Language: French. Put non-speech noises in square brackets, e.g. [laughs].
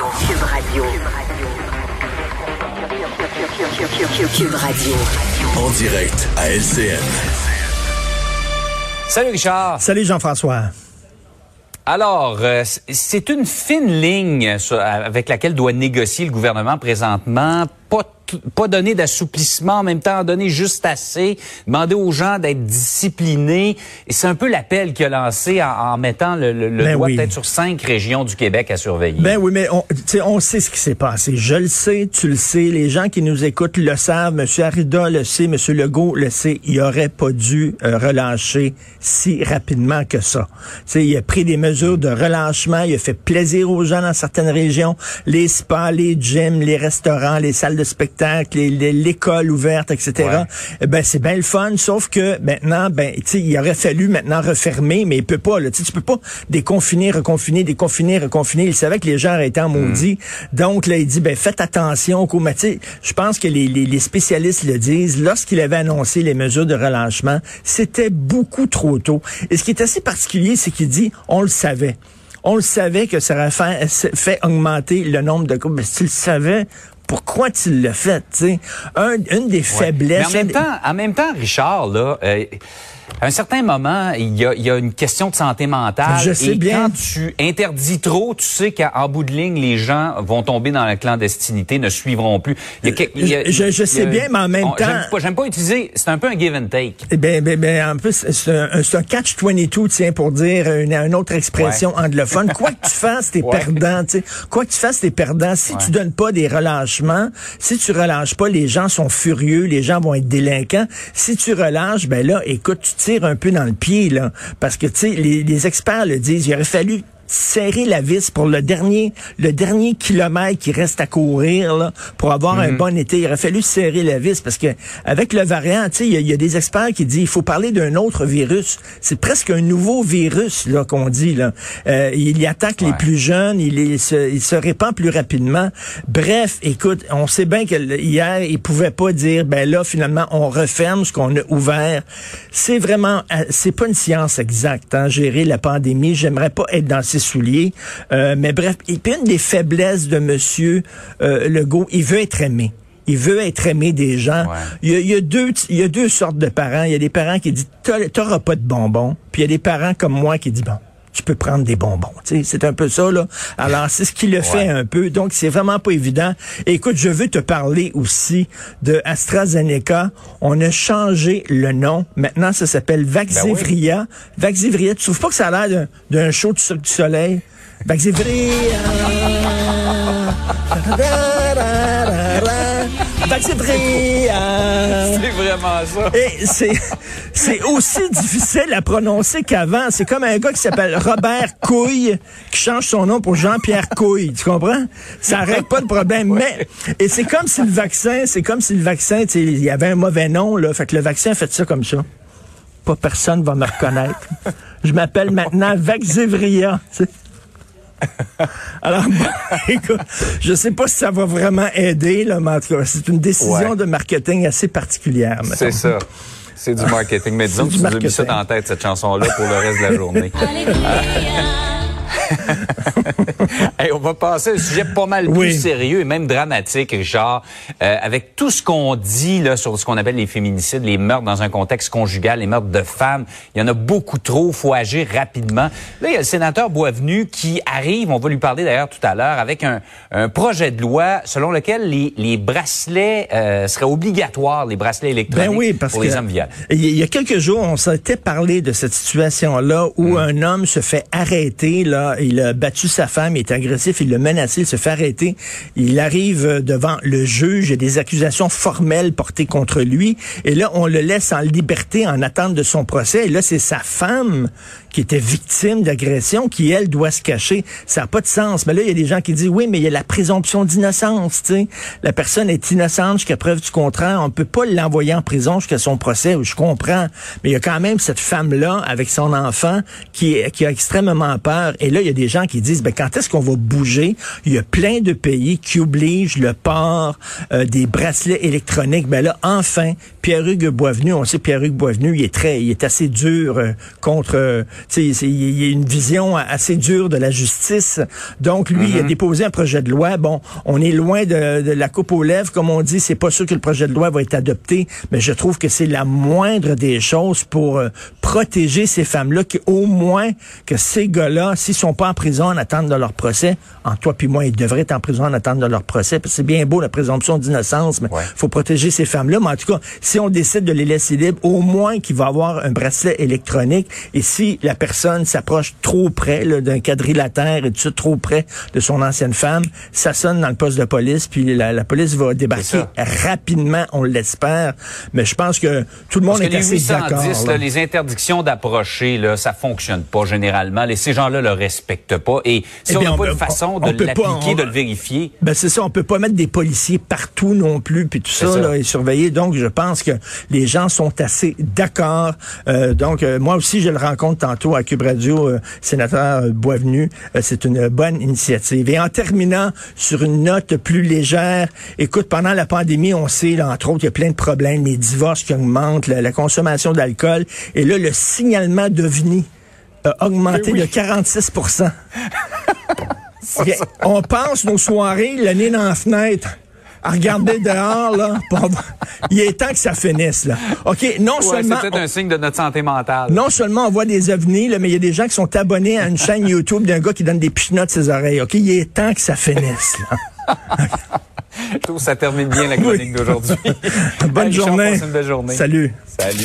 Radio. Cube Radio. Cube Radio. En direct à LCN. Salut Richard. Salut Jean-François. Alors, euh, c'est une fine ligne avec laquelle doit négocier le gouvernement présentement. Pas donner d'assouplissement, en même temps donner juste assez, demander aux gens d'être disciplinés. Et c'est un peu l'appel qu'il a lancé en, mettant le, le, le ben doigt peut-être sur cinq régions du Québec à surveiller. Ben oui, mais on, on sait ce qui s'est passé. Je le sais, tu le sais, les gens qui nous écoutent le savent, M. Arruda le sait, M. Legault le sait, il aurait pas dû euh, relâcher si rapidement que ça. sais, il a pris des mesures de relâchement, il a fait plaisir aux gens dans certaines régions, les spas, les gyms, les restaurants, les salles de spectacle l'école ouverte, etc. Eh ben c'est bien le fun, sauf que maintenant, ben il aurait fallu maintenant refermer, mais il peut pas. Là, tu peux pas déconfiner, reconfiner, déconfiner, reconfiner. Il savait que les gens étaient en maudit. Hmm. Donc là, il dit ben faites attention. Je pense que les, les, spécialistes le disent. Lorsqu'il avait annoncé les mesures de relâchement, c'était beaucoup trop tôt. Et ce qui est assez particulier, c'est qu'il dit on le savait. On le savait que ça aurait fait, fait augmenter le nombre de cas. Mais si tu le savais, pourquoi tu l'as fait, tu sais? Un, une des faiblesses. Mais en même temps, en même temps, Richard, là, euh, à un certain moment, il y a, il y a une question de santé mentale. Je sais et bien. quand tu interdis trop, tu sais qu'en bout de ligne, les gens vont tomber dans la clandestinité, ne suivront plus. Il y a, je, je, sais bien, mais en même temps... J'aime pas, pas, utiliser... C'est un peu un give and take. Eh ben, ben, ben, en plus, c'est un, un catch-22, tiens, pour dire une, une autre expression anglophone. Quoi que tu [laughs] fasses, t'es perdant, tu sais. Quoi que tu fasses, t'es perdant. Si tu donnes pas des relâchements, si tu relâches pas, les gens sont furieux, les gens vont être délinquants. Si tu relâches, ben là, écoute, tu tire un peu dans le pied, là. Parce que, tu sais, les, les experts le disent, il aurait fallu serrer la vis pour le dernier, le dernier kilomètre qui reste à courir là, pour avoir un mhm. bon été. Il aurait fallu serrer la vis parce que avec le variant, tu sais, il y, a des experts qui disent il faut parler d'un autre virus. C'est presque un nouveau virus là qu'on dit là. Euh, il y attaque les plus jeunes, il, il, se, il, se, répand plus rapidement. Bref, écoute, on sait bien que hier il pouvait pas dire ben là finalement on referme ce qu'on a ouvert. C'est vraiment, euh, c'est pas une science exacte. Hein, gérer la pandémie. J'aimerais pas être dans ces souliers. Euh, mais bref, et puis une des faiblesses de Monsieur euh, Legault, il veut être aimé. Il veut être aimé des gens. Il, y a, deux, il y a deux sortes de parents. Il y a des parents qui disent t'auras pas de bonbons. Puis il y a des parents comme moi qui disent bon, tu peux prendre des bonbons. C'est un peu ça, là. Alors, c'est ce qui le fait un peu. Donc, c'est vraiment pas évident. écoute, je veux te parler aussi de AstraZeneca. On a changé le nom. Maintenant, ça s'appelle Vaxivria. Ben Vaxivria, tu trouves pas que ça a l'air d'un show du Soleil? Vaxivria! [laughs] C'est vraiment ça. Et c'est, c'est aussi difficile à prononcer qu'avant. C'est comme un gars qui s'appelle Robert Couille, qui change son nom pour Jean-Pierre Couille. Tu comprends? Ça arrête pas le problème. Mais, et c'est comme si le vaccin, c'est comme si le vaccin, il y avait un mauvais nom, là. Fait que le vaccin a fait ça comme ça. Pas personne va me reconnaître. Je m'appelle maintenant Vaxivria. [laughs] Alors, [laughs] bon, écoute, je sais pas si ça va vraiment aider, là, mais en tout cas, c'est une décision de marketing assez particulière. C'est ça. C'est du marketing. Mais disons que tu as mis ça dans la tête, cette chanson-là, pour le reste de la journée. [laughs] [laughs] on va passer à un sujet pas mal plus sérieux et même dramatique, Richard. Euh, avec tout ce qu'on dit là sur ce qu'on appelle les féminicides, les meurtres dans un contexte conjugal, les meurtres de femmes, il y en a beaucoup trop. faut agir rapidement. Là, il y a le sénateur Boisvenu qui arrive, on va lui parler d'ailleurs tout à l'heure, avec un, un, projet de loi selon lequel les, les bracelets euh, seraient obligatoires, les bracelets électroniques ben oui, parce pour les hommes violents. Il y a quelques jours, on s'était parlé de cette situation-là où hmm. un homme se fait arrêter là il a battu sa femme, il est agressif, il l'a menacé, il se fait arrêter. Il arrive devant le juge, il y a des accusations formelles portées contre lui. Et là, on le laisse en liberté en attente de son procès. Et là, c'est sa femme qui était victime d'agression qui, elle, doit se cacher. Ça n'a pas de sens. Mais là, il y a des gens qui disent, oui, mais il y a la présomption d'innocence. La personne est innocente jusqu'à preuve du contraire. On peut pas l'envoyer en prison jusqu'à son procès. Je comprends. Mais il y a quand même cette femme-là avec son enfant qui, qui a extrêmement peur. Et là, il y a des gens qui disent, ben, quand est-ce qu'on va bouger? Il y a plein de pays qui obligent le port euh, des bracelets électroniques. Ben là, enfin, Pierre-Hugues Boisvenu, on sait Pierre-Hugues Boisvenu, il est très, il est assez dur euh, contre, euh, tu sais, il y a une vision assez dure de la justice. Donc lui, il a mm-hmm. déposé un projet de loi. Bon, on est loin de, de la coupe aux lèvres, comme on dit. C'est pas sûr que le projet de loi va être adopté, mais je trouve que c'est la moindre des choses pour euh, protéger ces femmes-là, qui au moins que ces gars-là, s'ils sont pas en prison en attente de leur procès, en toi puis moi, ils devraient être en prison en attente de leur procès. C'est bien beau la présomption d'innocence, mais faut protéger ces femmes-là. Mais en tout cas, si on décide de les laisser libres, au moins qu'il va avoir un bracelet électronique. Et si la personne s'approche trop près d'un quadrilatère et tout ça, trop près de son ancienne femme, ça sonne dans le poste de police, puis la, police va débarquer rapidement, on l'espère. Mais je pense que tout le monde est assez d'accord. Les interdictions d'approcher, là, ça fonctionne pas généralement. Et ces gens-là le respectent pas. Et si eh on n'a pas une façon de l'appliquer, de le vérifier. Ben c'est ça, on peut pas mettre des policiers partout non plus, puis tout ça, Là, et surveiller. Donc, je pense que les gens sont assez d'accord. Euh, donc, euh, moi aussi, je le rencontre tantôt à Cube Radio, euh, sénateur Boisvenu. c'est une bonne initiative. Et en terminant sur une note plus légère, écoute, pendant la pandémie, on sait, là, entre autres, il y a plein de problèmes, les divorces qui augmentent, la, consommation d'alcool. Et là, le signalement d'OVNI a augmenté de 46% [laughs] On passe nos soirées le nez dans la fenêtre à regarder [laughs] dehors, là. Il est temps que ça finisse, là. OK, non seulement. C'est peut-être un signe de notre santé mentale. Non seulement on voit des ovnis, là, mais il y a des gens qui sont abonnés à une chaîne [laughs] YouTube d'un gars qui donne des pichenots de ses oreilles. OK, il est temps que ça finisse, là. [laughs] Je trouve que ça termine bien la chronique d'aujourd'hui. bonne, journée. Bonne journée. Salut. Salut.